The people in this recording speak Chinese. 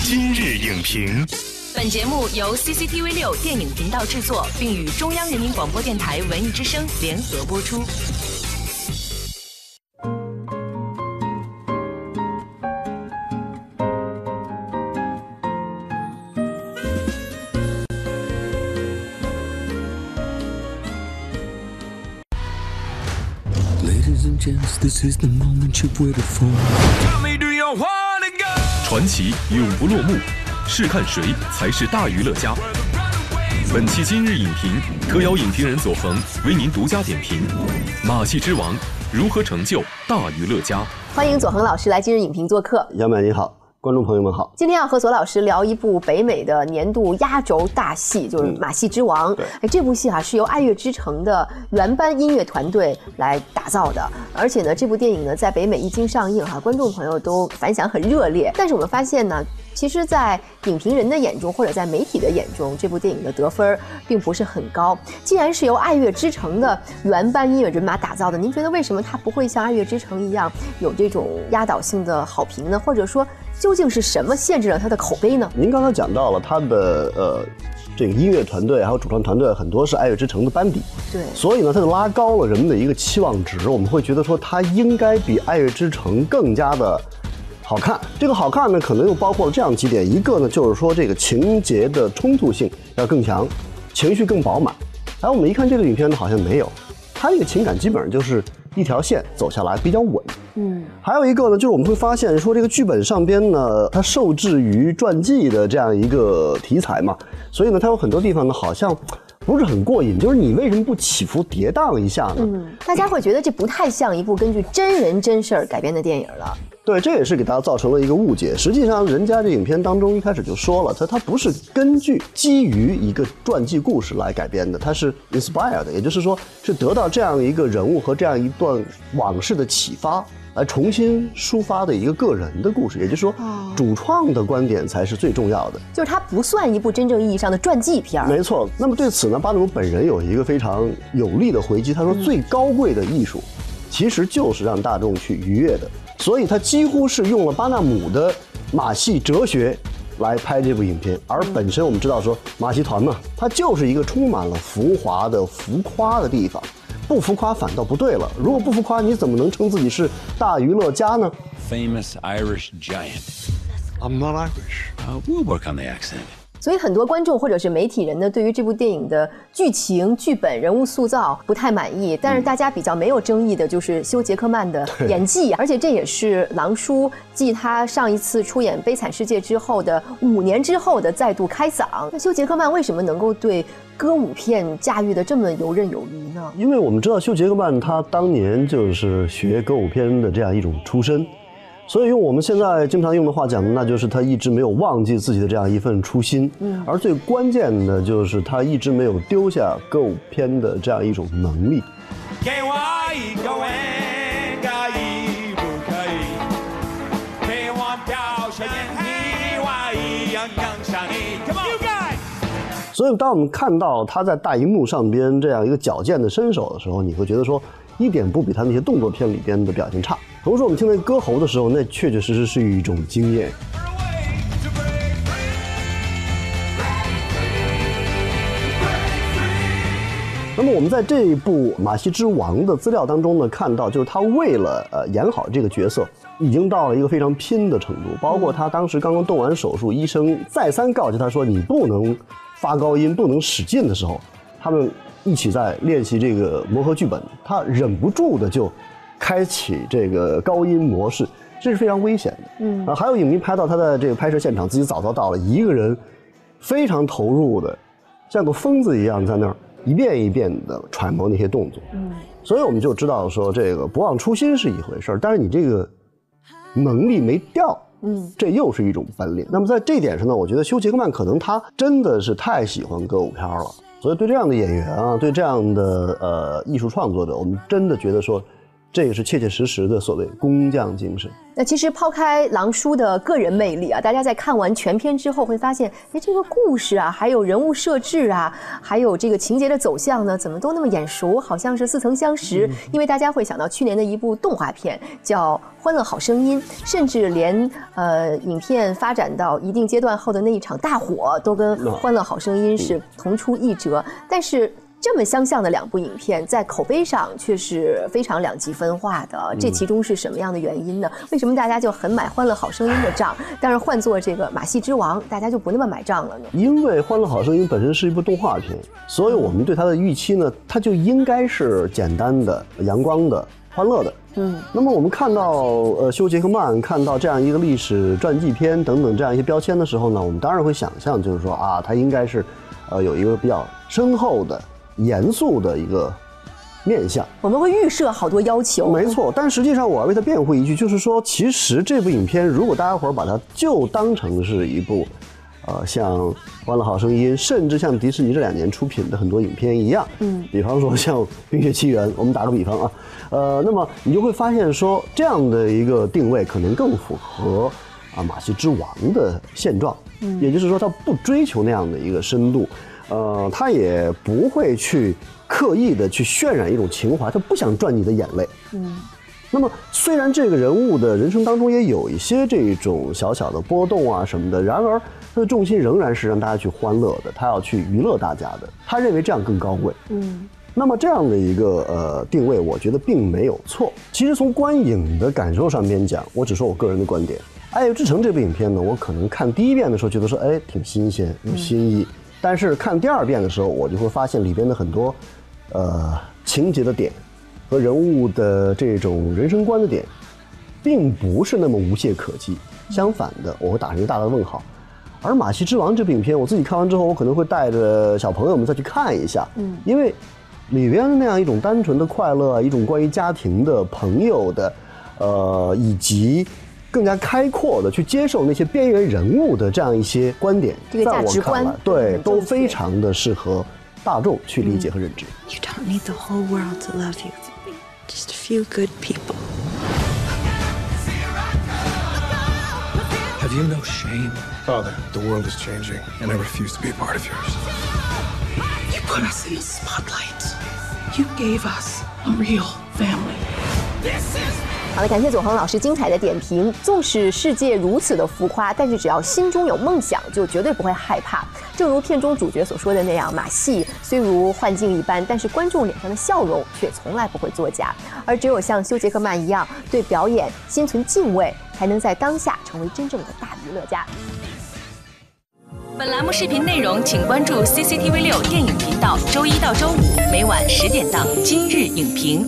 今日影评，本节目由 CCTV 六电影频道制作，并与中央人民广播电台文艺之声联合播出。Ladies and gents, this is the moment you've waited for. 传奇永不落幕，试看谁才是大娱乐家。本期今日影评，特邀影评人左恒为您独家点评《马戏之王》如何成就大娱乐家。欢迎左恒老师来今日影评做客。杨满你好，观众朋友们好。今天要和左老师聊一部北美的年度压轴大戏，就是《马戏之王》。对哎，这部戏啊是由爱乐之城的原班音乐团队来打造的，而且呢，这部电影呢在北美一经上映哈、观众朋友都反响很热烈。但是我们发现呢，其实，在影评人的眼中或者在媒体的眼中，这部电影的得分儿并不是很高。既然是由爱乐之城的原班音乐人马打造的，您觉得为什么它不会像爱乐之城一样有这种压倒性的好评呢？或者说，究竟是什么限制了他的口碑呢？您刚才讲到了他的呃这个音乐团队还有主创团队很多是爱乐之城的班底，对所以呢，他就拉高了人们的一个期望值。我们会觉得说他应该比爱乐之城更加的好看。这个好看呢，可能又包括了这样几点：一个呢，就是说这个情节的冲突性要更强，情绪更饱满。然后我们一看这个影片呢，好像没有，它这个情感基本上就是一条线走下来，比较稳。嗯，还有一个呢，就是我们会发现说，这个剧本上边呢，它受制于传记的这样一个题材嘛，所以呢，它有很多地方呢，好像不是很过瘾。就是你为什么不起伏跌宕一下呢？嗯，大家会觉得这不太像一部根据真人真事儿改编的电影了。对，这也是给大家造成了一个误解。实际上，人家这影片当中一开始就说了，它它不是根据基于一个传记故事来改编的，它是 inspired，也就是说是得到这样一个人物和这样一段往事的启发。来重新抒发的一个个人的故事，也就是说，主创的观点才是最重要的。就是它不算一部真正意义上的传记片儿。没错。那么对此呢，巴纳姆本人有一个非常有力的回击，他说：“最高贵的艺术，其实就是让大众去愉悦的。”所以他几乎是用了巴纳姆的马戏哲学来拍这部影片。而本身我们知道说，马戏团嘛，它就是一个充满了浮华的、浮夸的地方。不浮夸反倒不对了。如果不浮夸，你怎么能称自己是大娱乐家呢？famous Irish giant. I'm not Irish. Uh, we'll work on the accent. 所以很多观众或者是媒体人呢，对于这部电影的剧情、剧本、人物塑造不太满意。但是大家比较没有争议的就是休·杰克曼的演技，而且这也是狼叔继他上一次出演《悲惨世界》之后的五年之后的再度开嗓。那休·杰克曼为什么能够对歌舞片驾驭的这么游刃有余呢？因为我们知道休·杰克曼他当年就是学歌舞片的这样一种出身，所以用我们现在经常用的话讲，那就是他一直没有忘记自己的这样一份初心。嗯，而最关键的就是他一直没有丢下歌舞片的这样一种能力。给我一个吻所以，当我们看到他在大荧幕上边这样一个矫健的身手的时候，你会觉得说，一点不比他那些动作片里边的表现差。同时，我们听那歌喉的时候，那确确实实是一种惊艳。那么，我们在这一部《马戏之王》的资料当中呢，看到就是他为了呃演好这个角色，已经到了一个非常拼的程度。包括他当时刚刚动完手术，医生再三告诫他说：“你不能发高音，不能使劲”的时候，他们一起在练习这个磨合剧本，他忍不住的就开启这个高音模式，这是非常危险的。嗯啊，还有影迷拍到他在这个拍摄现场，自己早早到了，一个人非常投入的，像个疯子一样在那儿一遍一遍的揣摩那些动作。嗯，所以我们就知道说，这个不忘初心是一回事儿，但是你这个能力没掉。嗯，这又是一种本领。那么在这点上呢，我觉得休·杰克曼可能他真的是太喜欢歌舞片了，所以对这样的演员啊，对这样的呃艺术创作者，我们真的觉得说，这也是切切实实的所谓工匠精神。那其实抛开狼叔的个人魅力啊，大家在看完全片之后会发现，哎，这个故事啊，还有人物设置啊，还有这个情节的走向呢，怎么都那么眼熟，好像是似曾相识。因为大家会想到去年的一部动画片叫《欢乐好声音》，甚至连呃影片发展到一定阶段后的那一场大火，都跟《欢乐好声音》是同出一辙。但是。这么相像的两部影片，在口碑上却是非常两极分化的。这其中是什么样的原因呢？为什么大家就很买《欢乐好声音》的账，但是换做这个《马戏之王》，大家就不那么买账了呢？因为《欢乐好声音》本身是一部动画片，所以我们对它的预期呢，它就应该是简单的、阳光的、欢乐的。嗯。那么我们看到呃休·杰克曼看到这样一个历史传记片等等这样一些标签的时候呢，我们当然会想象，就是说啊，它应该是呃有一个比较深厚的。严肃的一个面相，我们会预设好多要求。没错，但实际上我要为他辩护一句，就是说，其实这部影片，如果大家伙儿把它就当成是一部，呃，像《欢乐好声音》，甚至像迪士尼这两年出品的很多影片一样，嗯，比方说像《冰雪奇缘》，我们打个比方啊，呃，那么你就会发现说，这样的一个定位可能更符合啊《马戏之王》的现状，嗯，也就是说，他不追求那样的一个深度。呃，他也不会去刻意的去渲染一种情怀，他不想赚你的眼泪。嗯，那么虽然这个人物的人生当中也有一些这种小小的波动啊什么的，然而他的重心仍然是让大家去欢乐的，他要去娱乐大家的，他认为这样更高贵。嗯，那么这样的一个呃定位，我觉得并没有错。其实从观影的感受上面讲，我只说我个人的观点，《爱乐之城》这部影片呢，我可能看第一遍的时候觉得说，哎，挺新鲜，有新意。但是看第二遍的时候，我就会发现里边的很多，呃，情节的点和人物的这种人生观的点，并不是那么无懈可击。相反的，我会打上一个大大的问号。而《马戏之王》这部影片，我自己看完之后，我可能会带着小朋友们再去看一下，嗯，因为里边的那样一种单纯的快乐，一种关于家庭的、朋友的，呃，以及。更加开阔的去接受那些边缘人物的这样一些观点，这个价值观，对，都非常的适合大众去理解和认知。You don't need the whole world to love you, just a few good people. Have you no shame, Father? The world is changing, and I refuse to be a part of yours. You put us in the spotlight. You gave us a real family. This is. 好的，感谢左恒老师精彩的点评。纵使世界如此的浮夸，但是只要心中有梦想，就绝对不会害怕。正如片中主角所说的那样，马戏虽如幻境一般，但是观众脸上的笑容却从来不会作假。而只有像休·杰克曼一样对表演心存敬畏，才能在当下成为真正的大娱乐家。本栏目视频内容，请关注 CCTV 六电影频道，周一到周五每晚十点档《今日影评》。